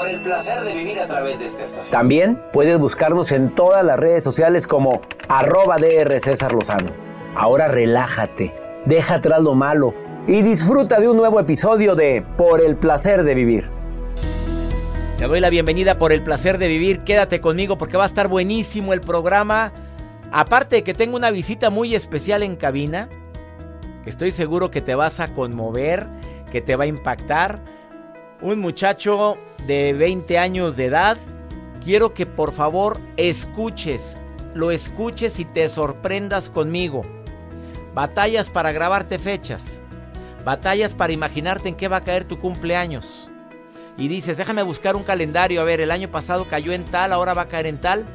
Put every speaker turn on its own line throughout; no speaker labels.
Por el placer de vivir a través de esta estación. También puedes buscarnos en todas las redes sociales como arroba DR César Lozano. Ahora relájate, deja atrás lo malo y disfruta de un nuevo episodio de Por el placer de vivir. Te doy la bienvenida por el placer de vivir. Quédate conmigo porque va a estar buenísimo el programa. Aparte de que tengo una visita muy especial en cabina, que estoy seguro que te vas a conmover, que te va a impactar. Un muchacho de 20 años de edad. Quiero que por favor escuches, lo escuches y te sorprendas conmigo. Batallas para grabarte fechas. Batallas para imaginarte en qué va a caer tu cumpleaños. Y dices, déjame buscar un calendario. A ver, el año pasado cayó en tal, ahora va a caer en tal.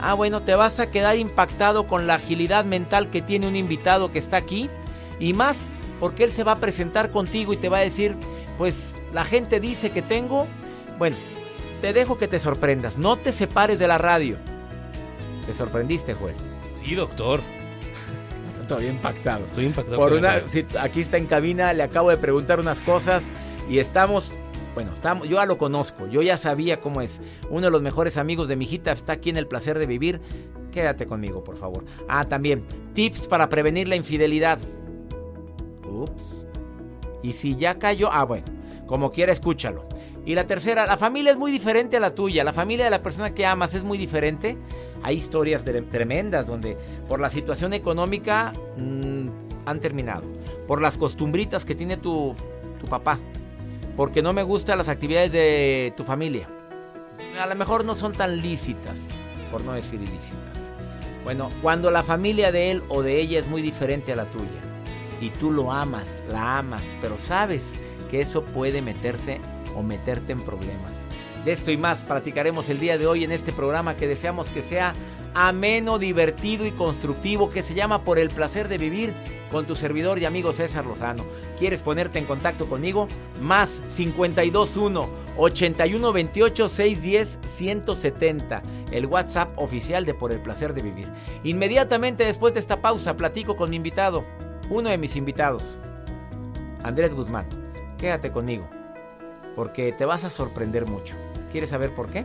Ah, bueno, te vas a quedar impactado con la agilidad mental que tiene un invitado que está aquí. Y más porque él se va a presentar contigo y te va a decir, pues la gente dice que tengo. Bueno, te dejo que te sorprendas. No te separes de la radio. ¿Te sorprendiste, Joel?
Sí, doctor.
Todavía impactado.
Estoy impactado.
Por
con
una, aquí está en cabina, le acabo de preguntar unas cosas y estamos, bueno, estamos, yo ya lo conozco, yo ya sabía cómo es. Uno de los mejores amigos de mi hijita está aquí en el placer de vivir. Quédate conmigo, por favor. Ah, también, tips para prevenir la infidelidad. Ups. Y si ya cayó, ah, bueno, como quiera, escúchalo. Y la tercera, la familia es muy diferente a la tuya. La familia de la persona que amas es muy diferente. Hay historias de- tremendas donde por la situación económica mm, han terminado. Por las costumbritas que tiene tu, tu papá. Porque no me gustan las actividades de tu familia. A lo mejor no son tan lícitas, por no decir ilícitas. Bueno, cuando la familia de él o de ella es muy diferente a la tuya y tú lo amas, la amas, pero sabes que eso puede meterse o meterte en problemas. De esto y más platicaremos el día de hoy en este programa que deseamos que sea ameno, divertido y constructivo, que se llama Por el placer de vivir con tu servidor y amigo César Lozano. ¿Quieres ponerte en contacto conmigo? Más 521 8128 610 170, el WhatsApp oficial de Por el placer de vivir. Inmediatamente después de esta pausa platico con mi invitado, uno de mis invitados, Andrés Guzmán. Quédate conmigo, porque te vas a sorprender mucho. ¿Quieres saber por qué?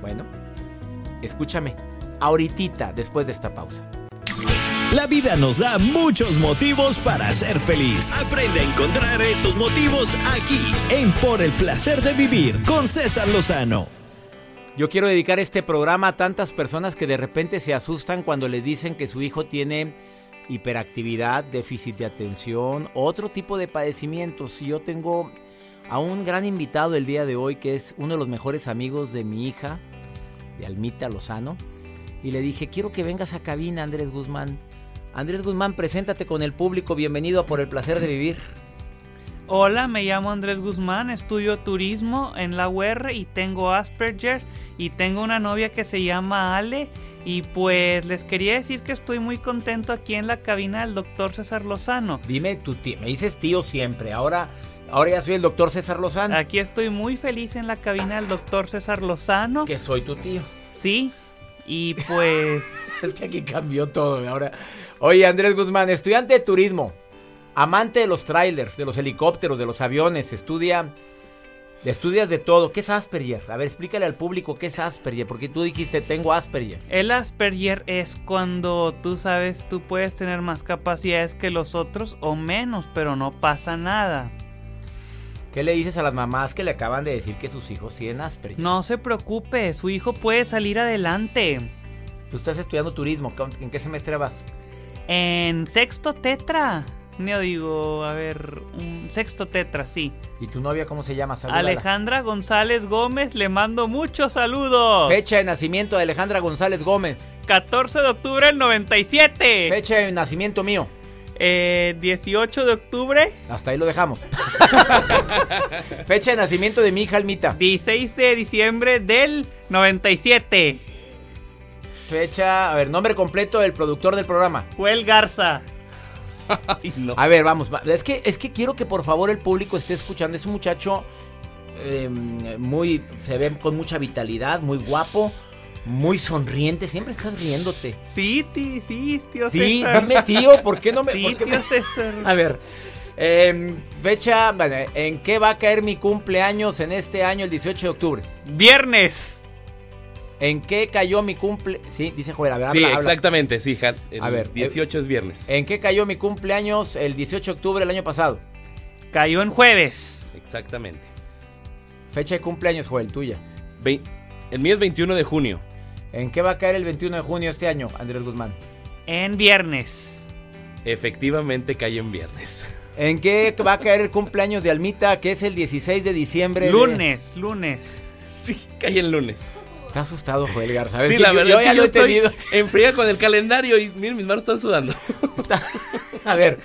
Bueno, escúchame, ahorita después de esta pausa.
La vida nos da muchos motivos para ser feliz. Aprende a encontrar esos motivos aquí, en Por el placer de vivir, con César Lozano.
Yo quiero dedicar este programa a tantas personas que de repente se asustan cuando les dicen que su hijo tiene hiperactividad, déficit de atención, otro tipo de padecimientos. Y yo tengo a un gran invitado el día de hoy que es uno de los mejores amigos de mi hija, de Almita Lozano. Y le dije, quiero que vengas a cabina, Andrés Guzmán. Andrés Guzmán, preséntate con el público. Bienvenido a Por el Placer de Vivir.
Hola, me llamo Andrés Guzmán, estudio turismo en la UR y tengo Asperger y tengo una novia que se llama Ale y pues les quería decir que estoy muy contento aquí en la cabina del doctor César Lozano.
Dime tu tío, me dices tío siempre. Ahora, ahora ya soy el doctor César Lozano.
Aquí estoy muy feliz en la cabina del doctor César Lozano.
Que soy tu tío.
Sí. Y pues...
es que aquí cambió todo ahora. Oye, Andrés Guzmán, estudiante de turismo, amante de los trailers, de los helicópteros, de los aviones, estudia... Estudias de todo. ¿Qué es Asperger? A ver, explícale al público qué es Asperger, porque tú dijiste tengo Asperger.
El Asperger es cuando tú sabes, tú puedes tener más capacidades que los otros o menos, pero no pasa nada.
¿Qué le dices a las mamás que le acaban de decir que sus hijos tienen Asperger?
No se preocupe, su hijo puede salir adelante.
Tú estás estudiando turismo, ¿en qué semestre vas?
En sexto tetra. No digo, a ver, un sexto tetra, sí.
¿Y tu novia cómo se llama?
Alejandra González Gómez, le mando muchos saludos.
Fecha de nacimiento de Alejandra González Gómez.
14 de octubre del 97.
Fecha de nacimiento mío.
Eh, 18 de octubre.
Hasta ahí lo dejamos. Fecha de nacimiento de mi hija Almita.
16 de diciembre del 97.
Fecha, a ver, nombre completo del productor del programa.
Joel Garza.
A ver, vamos. Es que, es que quiero que por favor el público esté escuchando. Es un muchacho em, muy. Se ve con mucha vitalidad, muy guapo. Muy sonriente, siempre estás riéndote.
Sí, tío, sí, tío
Sí, dame tío, ¿por qué no me.?
Sí, tío César.
A ver, em, fecha, ¿en qué va a caer mi cumpleaños en este año, el 18 de octubre?
Viernes.
¿En qué cayó mi cumple? Sí, dice Joel, a ver,
Sí, exactamente, sí,
El a ver,
18 es viernes.
¿En qué cayó mi cumpleaños el 18 de octubre del año pasado?
Cayó en jueves.
Exactamente.
Fecha de cumpleaños, Joel, tuya.
el mío es 21 de junio.
¿En qué va a caer el 21 de junio este año, Andrés Guzmán?
En viernes.
Efectivamente cae en viernes.
¿En qué va a caer el cumpleaños de Almita, que es el 16 de diciembre?
Lunes, lunes.
Sí, cae el lunes.
Está asustado, Joel Garza.
Sí, la verdad es que yo estoy en fría con el calendario y miren, mis manos están sudando.
a ver,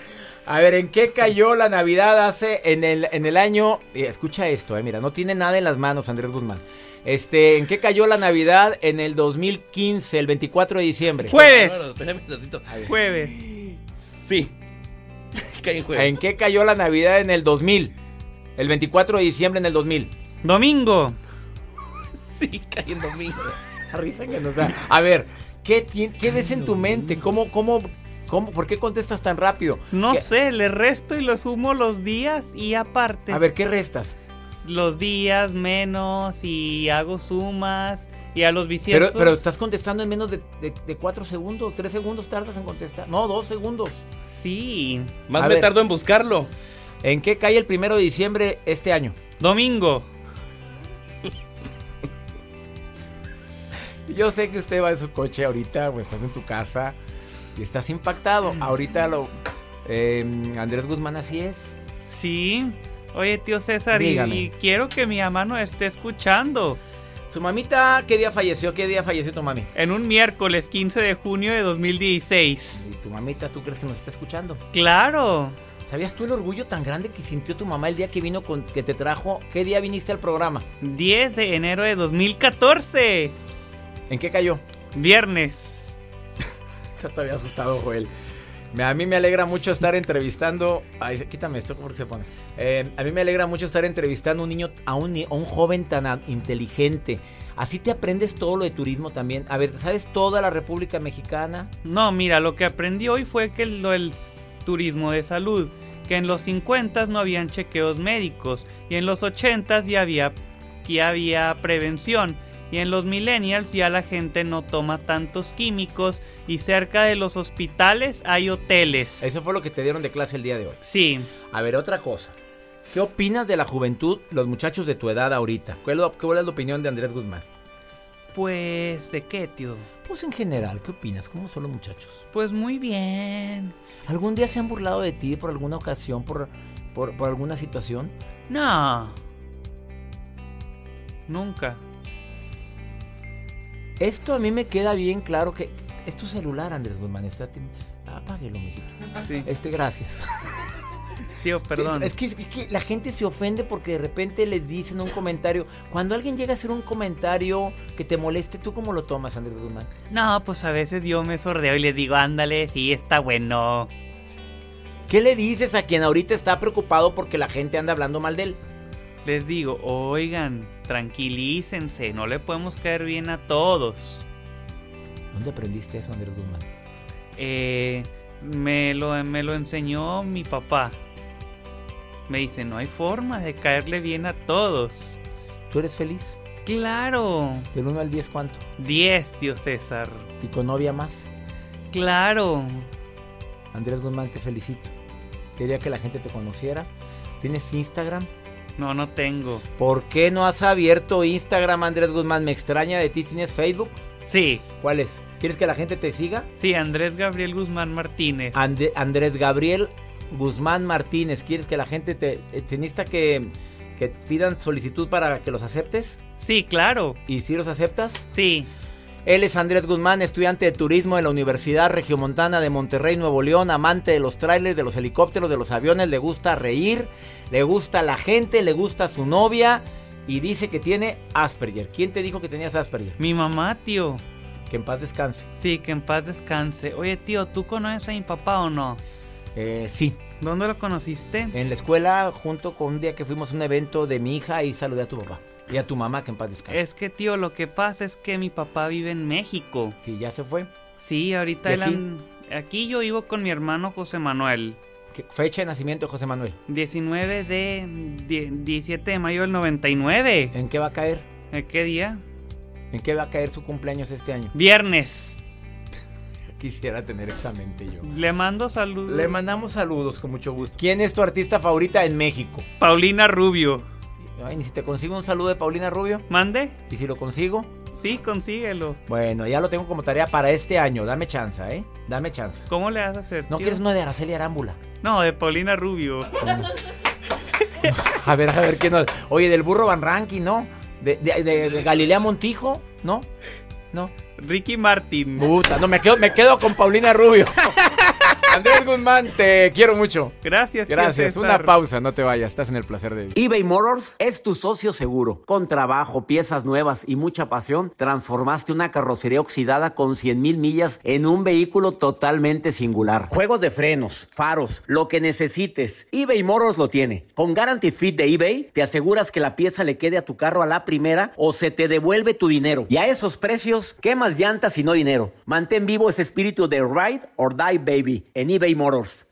a ver, ¿en qué cayó la Navidad hace en el, en el año? Escucha esto, eh, mira, no tiene nada en las manos Andrés Guzmán. Este, ¿en qué cayó la Navidad en el 2015, el 24 de diciembre?
Jueves. Jueves.
Sí.
en jueves. ¿En qué cayó la Navidad en el 2000? El 24 de diciembre en el 2000.
Domingo.
Sí, cae en domingo.
La risa que nos da. A ver, ¿qué, qué ves en tu mente? ¿Cómo, cómo, cómo, ¿Por qué contestas tan rápido?
No sé, le resto y lo sumo los días y aparte.
A ver, ¿qué restas?
Los días menos y hago sumas y a los bisiestos.
Pero, pero estás contestando en menos de, de, cuatro segundos, tres segundos tardas en contestar. No, dos segundos.
Sí.
Más me tardo en buscarlo.
¿En qué cae el primero de diciembre este año?
Domingo.
Yo sé que usted va en su coche ahorita o estás en tu casa y estás impactado. Ahorita lo... Em, Andrés Guzmán así es.
Sí. Oye, tío César, y, quiero que mi mamá nos esté escuchando.
¿Su mamita qué día falleció? ¿Qué día falleció tu mami?
En un miércoles 15 de junio de 2016.
¿Y tu mamita tú crees que nos está escuchando?
Claro.
¿Sabías tú el orgullo tan grande que sintió tu mamá el día que vino con que te trajo? ¿Qué día viniste al programa?
10 de enero de 2014.
¿En qué cayó?
Viernes.
Está todavía asustado, Joel. A mí me alegra mucho estar entrevistando. Ay, quítame esto porque se pone. Eh, a mí me alegra mucho estar entrevistando a un niño, a un, a un joven tan inteligente. Así te aprendes todo lo de turismo también. A ver, ¿sabes toda la República Mexicana?
No, mira, lo que aprendí hoy fue que lo del turismo de salud, que en los 50 no habían chequeos médicos y en los 80 ya había, ya había prevención y en los millennials ya la gente no toma tantos químicos y cerca de los hospitales hay hoteles.
Eso fue lo que te dieron de clase el día de hoy.
Sí.
A ver, otra cosa. ¿Qué opinas de la juventud, los muchachos de tu edad ahorita? ¿Cuál es la opinión de Andrés Guzmán?
Pues, ¿de qué, tío?
Pues en general, ¿qué opinas? ¿Cómo son los muchachos?
Pues muy bien.
¿Algún día se han burlado de ti por alguna ocasión, por, por, por alguna situación?
No. Nunca.
Esto a mí me queda bien claro que es tu celular, Andrés Guzmán. Está, apáguelo, mijito. Sí. Este, gracias.
Tío, perdón.
Es que, es que, la gente se ofende porque de repente les dicen un comentario. Cuando alguien llega a hacer un comentario que te moleste, ¿tú cómo lo tomas, Andrés Guzmán?
No, pues a veces yo me sordeo y le digo, ándale, sí, está bueno.
¿Qué le dices a quien ahorita está preocupado porque la gente anda hablando mal de él?
Les digo, oigan, tranquilícense, no le podemos caer bien a todos.
¿Dónde aprendiste eso, Andrés Guzmán?
Eh, me, lo, me lo enseñó mi papá. Me dice, no hay forma de caerle bien a todos.
¿Tú eres feliz?
Claro.
Del 1 al 10, ¿cuánto?
10, tío César.
¿Y con novia más?
Claro.
Andrés Guzmán, te felicito. Quería que la gente te conociera. ¿Tienes Instagram?
No, no tengo.
¿Por qué no has abierto Instagram, Andrés Guzmán? Me extraña de ti. ¿Tienes Facebook?
Sí.
¿Cuál es? ¿Quieres que la gente te siga?
Sí, Andrés Gabriel Guzmán Martínez.
Ande- Andrés Gabriel Guzmán Martínez. ¿Quieres que la gente te... ¿Te necesita que, que pidan solicitud para que los aceptes?
Sí, claro.
¿Y si los aceptas?
Sí.
Él es Andrés Guzmán, estudiante de turismo en la Universidad Regiomontana de Monterrey, Nuevo León, amante de los trailers, de los helicópteros, de los aviones, le gusta reír, le gusta la gente, le gusta su novia y dice que tiene Asperger. ¿Quién te dijo que tenías Asperger?
Mi mamá, tío.
Que en paz descanse.
Sí, que en paz descanse. Oye, tío, ¿tú conoces a mi papá o no?
Eh, sí,
¿Dónde lo conociste?
en la escuela, junto con un día que fuimos a un evento de mi hija y saludé a tu papá. Y a tu mamá, que en paz descanse.
Es que, tío, lo que pasa es que mi papá vive en México.
Sí, ya se fue.
Sí, ahorita
¿Y
él
aquí?
aquí yo vivo con mi hermano José Manuel.
¿Qué fecha de nacimiento de José Manuel?
19 de... die- 17 de mayo del 99.
¿En qué va a caer?
¿Eh, ¿Qué día?
¿En qué va a caer su cumpleaños este año?
Viernes.
Quisiera tener esta mente yo.
Le mando saludos.
Le mandamos saludos con mucho gusto. ¿Quién es tu artista favorita en México?
Paulina Rubio.
Ay, ni si te consigo un saludo de Paulina Rubio.
¿Mande?
¿Y si lo consigo?
Sí, consíguelo.
Bueno, ya lo tengo como tarea para este año. Dame chance, ¿eh? Dame chance.
¿Cómo le vas a hacer?
¿No
tío?
quieres uno de Araceli Arámbula?
No, de Paulina Rubio.
A ver, a ver, ¿qué no? Oye, del burro Van Ranking, ¿no? De, de- de- de Galilea Montijo, ¿no? No.
Ricky Martin.
Puta, no, me quedo, me quedo con Paulina Rubio. Andrés Guzmán, te quiero mucho.
Gracias,
Gracias. Una pausa, no te vayas. Estás en el placer de vivir. eBay Motors es tu socio seguro. Con trabajo, piezas nuevas y mucha pasión, transformaste una carrocería oxidada con 100 mil millas en un vehículo totalmente singular. Juegos de frenos, faros, lo que necesites. eBay Motors lo tiene. Con Guarantee Fit de eBay, te aseguras que la pieza le quede a tu carro a la primera o se te devuelve tu dinero. Y a esos precios, ¿qué más llantas y no dinero? Mantén vivo ese espíritu de Ride or Die Baby en eBay Motors.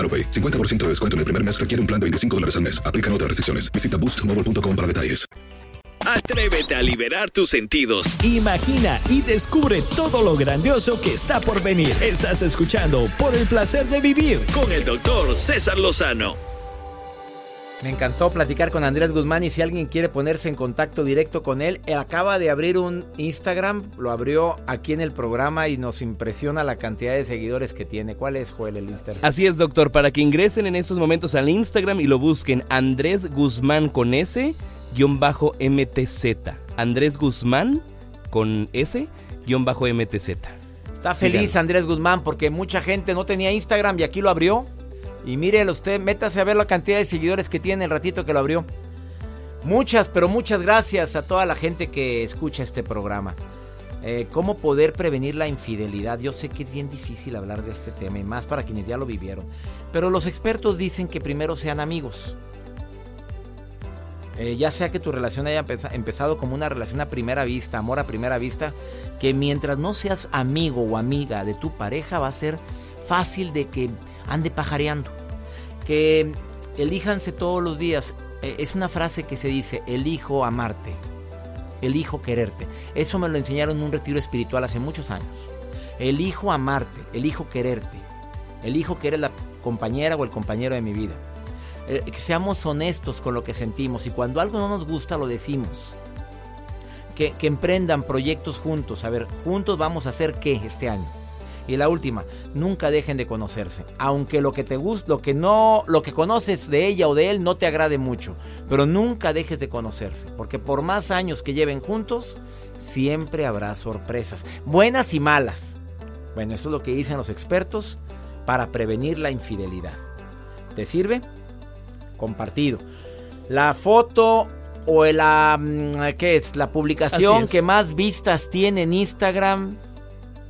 AroPay. 50% de descuento en el primer mes requiere un plan de 25 dólares al mes. Aplican otras restricciones. Visita boostmobile.com para detalles.
Atrévete a liberar tus sentidos. Imagina y descubre todo lo grandioso que está por venir. Estás escuchando Por el placer de vivir con el doctor César Lozano.
Me encantó platicar con Andrés Guzmán y si alguien quiere ponerse en contacto directo con él, él acaba de abrir un Instagram, lo abrió aquí en el programa y nos impresiona la cantidad de seguidores que tiene. ¿Cuál es, Joel, el Instagram?
Así es, doctor, para que ingresen en estos momentos al Instagram y lo busquen Andrés Guzmán con S, guion bajo MTZ. Andrés Guzmán con S, guion bajo MTZ.
Está feliz Andrés Guzmán porque mucha gente no tenía Instagram y aquí lo abrió. Y mírelo usted, métase a ver la cantidad de seguidores que tiene el ratito que lo abrió. Muchas, pero muchas gracias a toda la gente que escucha este programa. Eh, ¿Cómo poder prevenir la infidelidad? Yo sé que es bien difícil hablar de este tema y más para quienes ya lo vivieron. Pero los expertos dicen que primero sean amigos. Eh, ya sea que tu relación haya empeza- empezado como una relación a primera vista, amor a primera vista, que mientras no seas amigo o amiga de tu pareja va a ser fácil de que ande pajareando. Que elíjanse todos los días. Eh, es una frase que se dice, elijo amarte, elijo quererte. Eso me lo enseñaron en un retiro espiritual hace muchos años. Elijo amarte, elijo quererte, elijo que eres la compañera o el compañero de mi vida. Eh, que seamos honestos con lo que sentimos y cuando algo no nos gusta lo decimos. Que, que emprendan proyectos juntos. A ver, juntos vamos a hacer qué este año. Y la última, nunca dejen de conocerse. Aunque lo que te gusta, lo que no, lo que conoces de ella o de él no te agrade mucho, pero nunca dejes de conocerse, porque por más años que lleven juntos, siempre habrá sorpresas, buenas y malas. Bueno, eso es lo que dicen los expertos para prevenir la infidelidad. ¿Te sirve? Compartido. La foto o la ¿qué es? La publicación que más vistas tiene en Instagram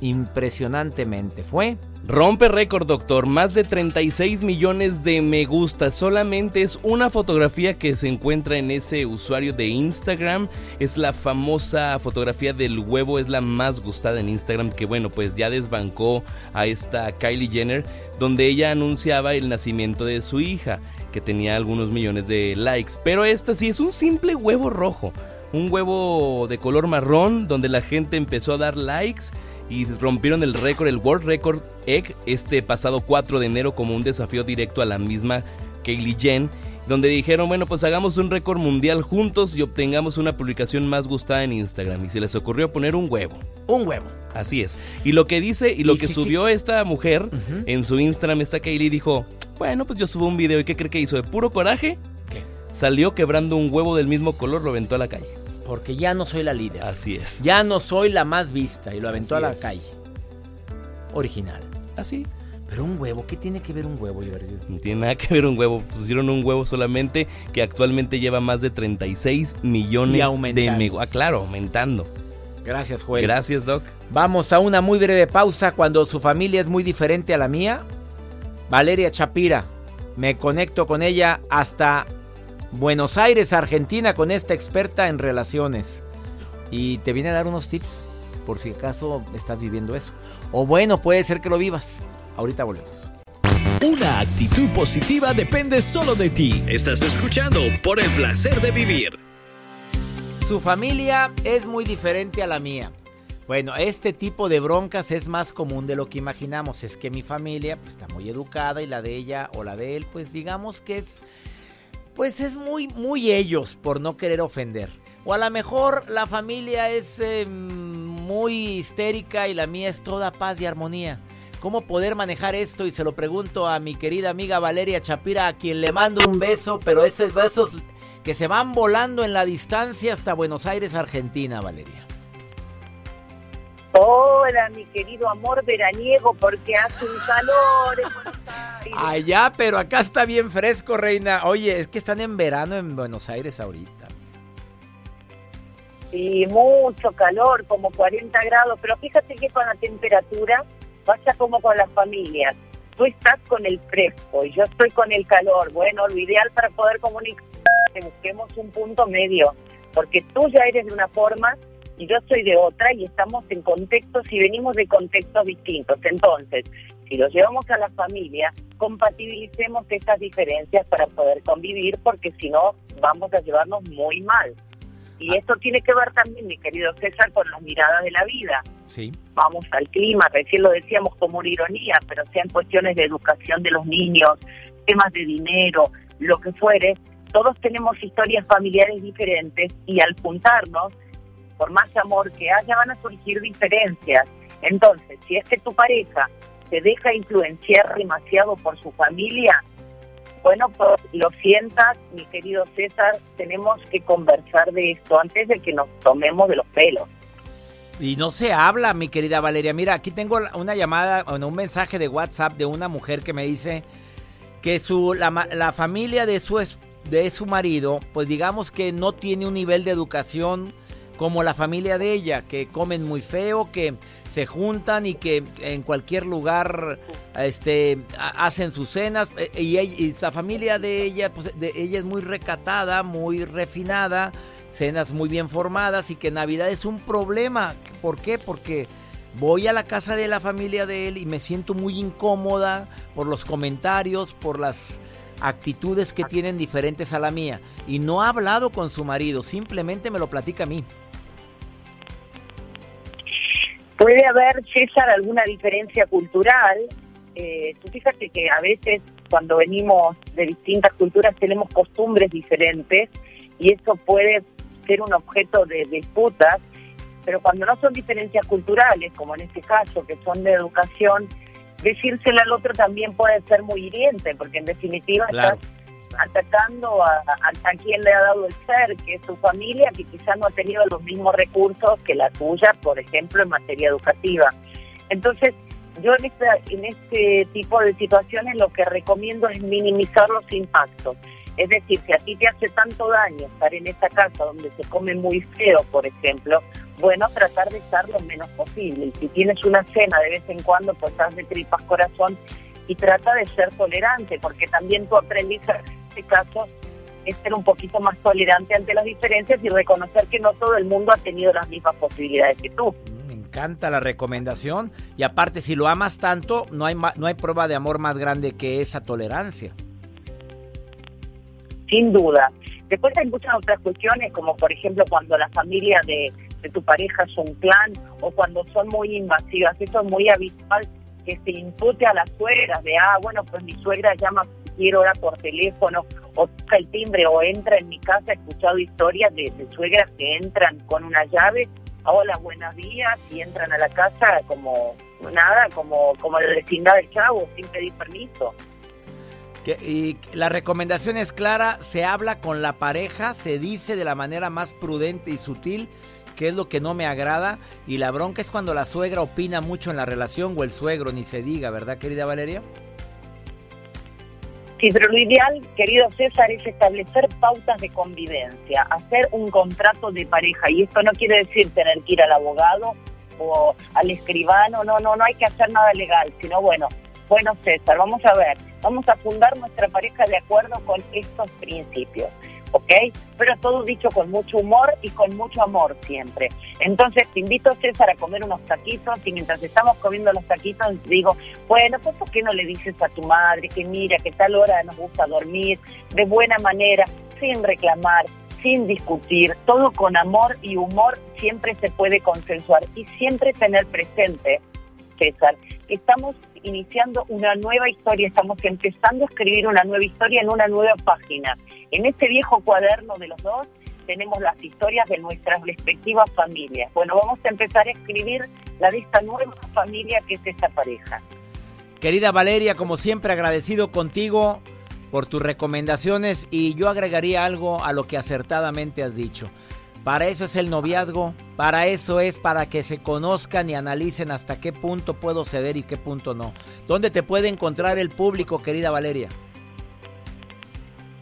impresionantemente fue
Rompe récord, doctor. Más de 36 millones de me gusta. Solamente es una fotografía que se encuentra en ese usuario de Instagram. Es la famosa fotografía del huevo. Es la más gustada en Instagram. Que bueno, pues ya desbancó a esta Kylie Jenner. Donde ella anunciaba el nacimiento de su hija. Que tenía algunos millones de likes. Pero esta sí es un simple huevo rojo. Un huevo de color marrón. Donde la gente empezó a dar likes y rompieron el récord, el World Record Egg, este pasado 4 de enero como un desafío directo a la misma Kaylee Jen, donde dijeron, bueno, pues hagamos un récord mundial juntos y obtengamos una publicación más gustada en Instagram. Y se les ocurrió poner un huevo.
Un huevo.
Así es. Y lo que dice y lo que subió esta mujer en su Instagram, esta Kaylee dijo, bueno, pues yo subo un video y ¿qué cree que hizo? De puro coraje.
¿Qué?
Salió quebrando un huevo del mismo color, lo aventó a la calle
porque ya no soy la líder.
Así es.
Ya no soy la más vista y lo aventó a la calle. Original.
Así.
Pero un huevo, ¿qué tiene que ver un huevo,
No tiene nada que ver un huevo. Pusieron un huevo solamente que actualmente lleva más de 36 millones de mego. Ah, claro, aumentando.
Gracias, Joel.
Gracias, Doc.
Vamos a una muy breve pausa cuando su familia es muy diferente a la mía. Valeria Chapira. Me conecto con ella hasta Buenos Aires, Argentina, con esta experta en relaciones. Y te viene a dar unos tips por si acaso estás viviendo eso. O bueno, puede ser que lo vivas. Ahorita volvemos.
Una actitud positiva depende solo de ti. Estás escuchando por el placer de vivir.
Su familia es muy diferente a la mía. Bueno, este tipo de broncas es más común de lo que imaginamos. Es que mi familia pues, está muy educada y la de ella o la de él, pues digamos que es pues es muy, muy ellos por no querer ofender. O a lo mejor la familia es em, muy histérica y la mía es toda paz y armonía. ¿Cómo poder manejar esto? Y se lo pregunto a mi querida amiga Valeria Chapira, a quien le mando un beso, pero esos besos que se van volando en la distancia hasta Buenos Aires, Argentina, Valeria.
Hola, mi querido amor veraniego, porque hace un calor
Allá, pero acá está bien fresco, reina. Oye, es que están en verano en Buenos Aires ahorita.
Sí, mucho calor, como 40 grados, pero fíjate que con la temperatura pasa como con las familias. Tú estás con el fresco y yo estoy con el calor. Bueno, lo ideal para poder comunicar es que busquemos un punto medio, porque tú ya eres de una forma y yo soy de otra y estamos en contextos y venimos de contextos distintos. Entonces, si lo llevamos a la familia, compatibilicemos estas diferencias para poder convivir, porque si no, vamos a llevarnos muy mal. Y ah. esto tiene que ver también, mi querido César, con las miradas de la vida.
Sí.
Vamos al clima, recién lo decíamos como una ironía, pero sean cuestiones de educación de los niños, temas de dinero, lo que fuere, todos tenemos historias familiares diferentes y al juntarnos por más amor que haya, van a surgir diferencias. Entonces, si es que tu pareja se deja influenciar demasiado por su familia, bueno, pues lo sientas, mi querido César, tenemos que conversar de esto antes de que nos tomemos de los pelos.
Y no se habla, mi querida Valeria. Mira, aquí tengo una llamada, un mensaje de WhatsApp de una mujer que me dice que su la, la familia de su de su marido, pues digamos que no tiene un nivel de educación como la familia de ella, que comen muy feo, que se juntan y que en cualquier lugar este, hacen sus cenas. E, y, la familia de ella, pues de, ella es muy recatada, muy refinada, cenas muy bien formadas y que Navidad es un problema. ¿Por qué? Porque voy a la casa de la familia de él y me siento muy incómoda por los comentarios, por las actitudes que tienen diferentes a la mía. Y no ha hablado con su marido, simplemente me lo platica a mí.
Puede haber, César, alguna diferencia cultural. Eh, tú fíjate que a veces cuando venimos de distintas culturas tenemos costumbres diferentes y eso puede ser un objeto de disputas, pero cuando no son diferencias culturales, como en este caso, que son de educación, decírsela al otro también puede ser muy hiriente, porque en definitiva estás atacando a, quien le ha dado el ser, que es su familia, que quizás no ha tenido los mismos recursos que la tuya, por ejemplo, en materia educativa. Entonces, Yo en, esta, en este tipo de situaciones lo que recomiendo es minimizar los impactos. Es decir, si a ti te hace tanto daño estar en esa casa donde se come muy feo, por ejemplo, bueno, tratar de estar lo menos posible. Si tienes una cena de vez en cuando, pues haz de tripas corazón y trata de ser tolerante, porque también tu aprendizaje en este caso es ser un poquito más tolerante ante las diferencias y reconocer que no todo el mundo ha tenido las mismas posibilidades que tú.
Me encanta la recomendación y aparte si lo amas tanto, no hay, no hay prueba de amor más grande que esa tolerancia.
Sin duda. Después hay muchas otras cuestiones, como por ejemplo cuando la familia de, de tu pareja es un clan o cuando son muy invasivas. Eso es muy habitual que se impute a las suegras de, ah, bueno, pues mi suegra llama quiero hora por teléfono o toca el timbre o entra en mi casa. He escuchado historias de, suegras que entran con una llave, hola, buenos días, y entran a la casa como nada, como, como la vecindad del chavo, sin pedir permiso.
y la recomendación es clara, se habla con la pareja, se dice de la manera más prudente y sutil qué es lo que no me agrada y la bronca es cuando la suegra opina mucho en la relación o el suegro, ni se diga, ¿verdad querida Valeria?
Sí, pero lo ideal, querido César, es establecer pautas de convivencia, hacer un contrato de pareja. Y esto no quiere decir tener que ir al abogado o al escribano, no, no, no hay que hacer nada legal, sino bueno, bueno César, vamos a ver, vamos a fundar nuestra pareja de acuerdo con estos principios. ¿Ok? Pero todo dicho con mucho humor y con mucho amor siempre. Entonces te invito, César, a comer unos taquitos y mientras estamos comiendo los taquitos digo, bueno, pues ¿por qué no le dices a tu madre que mira, que tal hora nos gusta dormir, de buena manera, sin reclamar, sin discutir, todo con amor y humor siempre se puede consensuar y siempre tener presente, César, que estamos iniciando una nueva historia, estamos empezando a escribir una nueva historia en una nueva página. En este viejo cuaderno de los dos tenemos las historias de nuestras respectivas familias. Bueno, vamos a empezar a escribir la de esta nueva familia que es esta pareja.
Querida Valeria, como siempre agradecido contigo por tus recomendaciones y yo agregaría algo a lo que acertadamente has dicho. Para eso es el noviazgo, para eso es para que se conozcan y analicen hasta qué punto puedo ceder y qué punto no. ¿Dónde te puede encontrar el público, querida Valeria?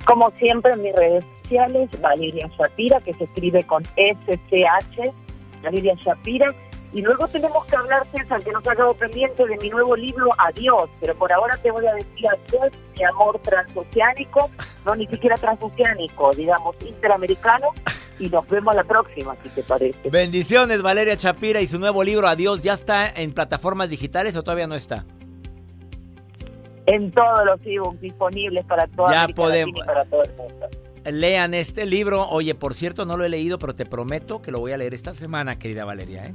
Como siempre en mis redes sociales, Valeria Shapira, que se escribe con SCH, Valeria Shapira. Y luego tenemos que hablar, César, que nos ha quedado pendiente de mi nuevo libro Adiós, pero por ahora te voy a decir adiós, mi amor transoceánico, no ni siquiera transoceánico, digamos, interamericano, y nos vemos la próxima, si te parece.
Bendiciones, Valeria Chapira y su nuevo libro Adiós. ¿Ya está en plataformas digitales o todavía no está?
En todos los ebooks disponibles para toda ya podemos. para todo el mundo.
Lean este libro. Oye, por cierto, no lo he leído, pero te prometo que lo voy a leer esta semana, querida Valeria. ¿eh?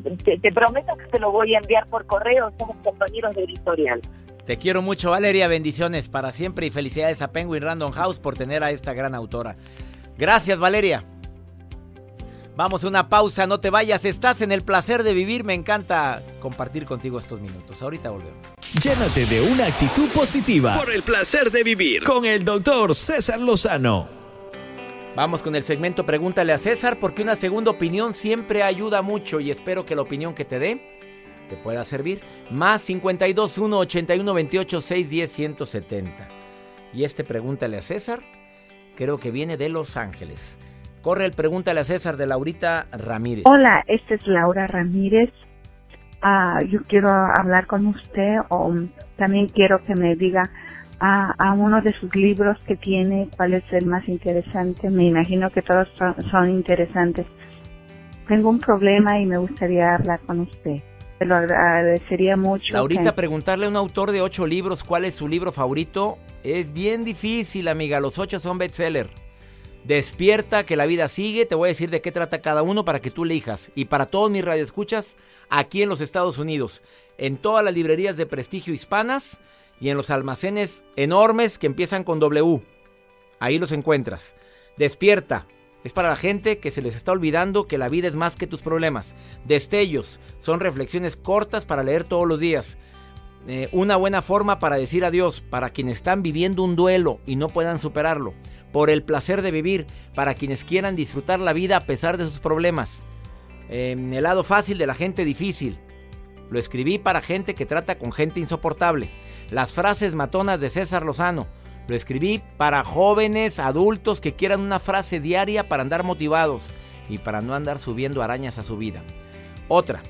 Te, prometo que te lo voy a enviar por correo. Somos compañeros de editorial.
Te quiero mucho, Valeria. Bendiciones para siempre y felicidades a Penguin Random House por tener a esta gran autora. Gracias, Valeria. Vamos a una pausa, no te vayas, estás en el placer de vivir, me encanta compartir contigo estos minutos. Ahorita volvemos.
Llénate de una actitud positiva por el placer de vivir con el doctor César Lozano.
Vamos con el segmento Pregúntale a César porque una segunda opinión siempre ayuda mucho y espero que la opinión que te dé te pueda servir. Más 52 1 81 28 610 170. Y este Pregúntale a César creo que viene de Los Ángeles. Corre el Pregúntale a César de Laurita Ramírez.
Hola, esta es Laura Ramírez. Ah, yo quiero hablar con usted o también quiero que me diga a, a, uno de sus libros que tiene cuál es el más interesante. Me imagino que todos son, son interesantes. Tengo un problema y me gustaría hablar con usted. Te lo agradecería mucho.
Laurita, preguntarle a un autor de ocho libros cuál es su libro favorito es bien difícil, amiga. Los ocho son bestseller. Despierta, que la vida sigue. Te voy a decir de qué trata cada uno para que tú elijas. Y para todos mis radioescuchas, aquí en los Estados Unidos, en todas las librerías de prestigio hispanas y en los almacenes enormes que empiezan con W. Ahí los encuentras. Despierta. Es para la gente que se les está olvidando que la vida es más que tus problemas. Destellos son reflexiones cortas para leer todos los días. Eh, una buena forma para decir adiós para quienes están viviendo un duelo y no puedan superarlo, por el placer de vivir, para quienes quieran disfrutar la vida a pesar de sus problemas, el lado fácil de la gente difícil, Lo escribí para gente que trata con gente insoportable. Las frases matonas de César Lozano. Lo escribí para jóvenes, adultos que quieran una frase diaria para andar motivados y para no andar subiendo arañas a su vida. Otra,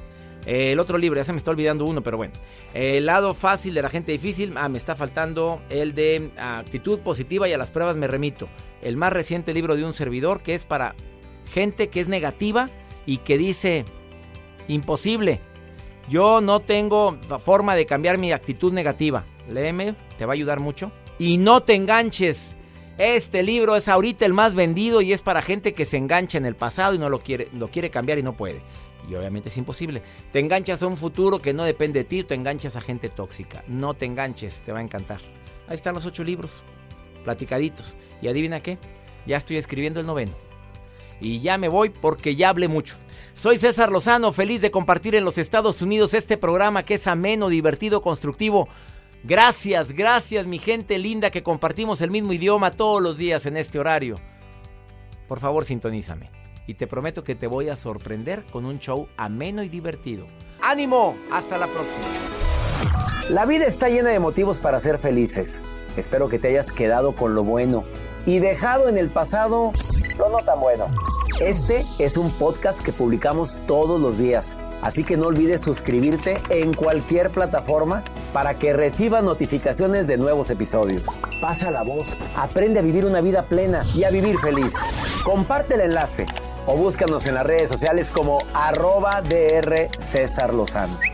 el otro libro, ya se me está olvidando uno, pero bueno. El lado fácil de la gente difícil. Ah, me está faltando el de actitud positiva y a las pruebas me remito. El más reciente libro de un servidor que es para gente que es negativa y que dice, imposible. Yo no tengo forma de cambiar mi actitud negativa. Léeme, te va a ayudar mucho. Y no te enganches. Este libro es ahorita el más vendido y es para gente que se engancha en el pasado y no lo quiere, lo quiere cambiar y no puede. Y obviamente es imposible. Te enganchas a un futuro que no depende de ti, te enganchas a gente tóxica. No te enganches, te va a encantar. Ahí están los ocho libros, platicaditos. Y adivina qué, ya estoy escribiendo el noveno. Y ya me voy porque ya hablé mucho. Soy César Lozano, feliz de compartir en los Estados Unidos este programa que es ameno, divertido, constructivo. Gracias, gracias mi gente linda que compartimos el mismo idioma todos los días en este horario. Por favor, sintonízame y te prometo que te voy a sorprender con un show ameno y divertido. ¡Ánimo! Hasta la próxima. La vida está llena de motivos para ser felices. Espero que te hayas quedado con lo bueno y dejado en el pasado lo no tan bueno. Este es un podcast que publicamos todos los días, así que no olvides suscribirte en cualquier plataforma para que recibas notificaciones de nuevos episodios. Pasa la voz, aprende a vivir una vida plena y a vivir feliz. Comparte el enlace o búscanos en las redes sociales como arroba DR César Lozano.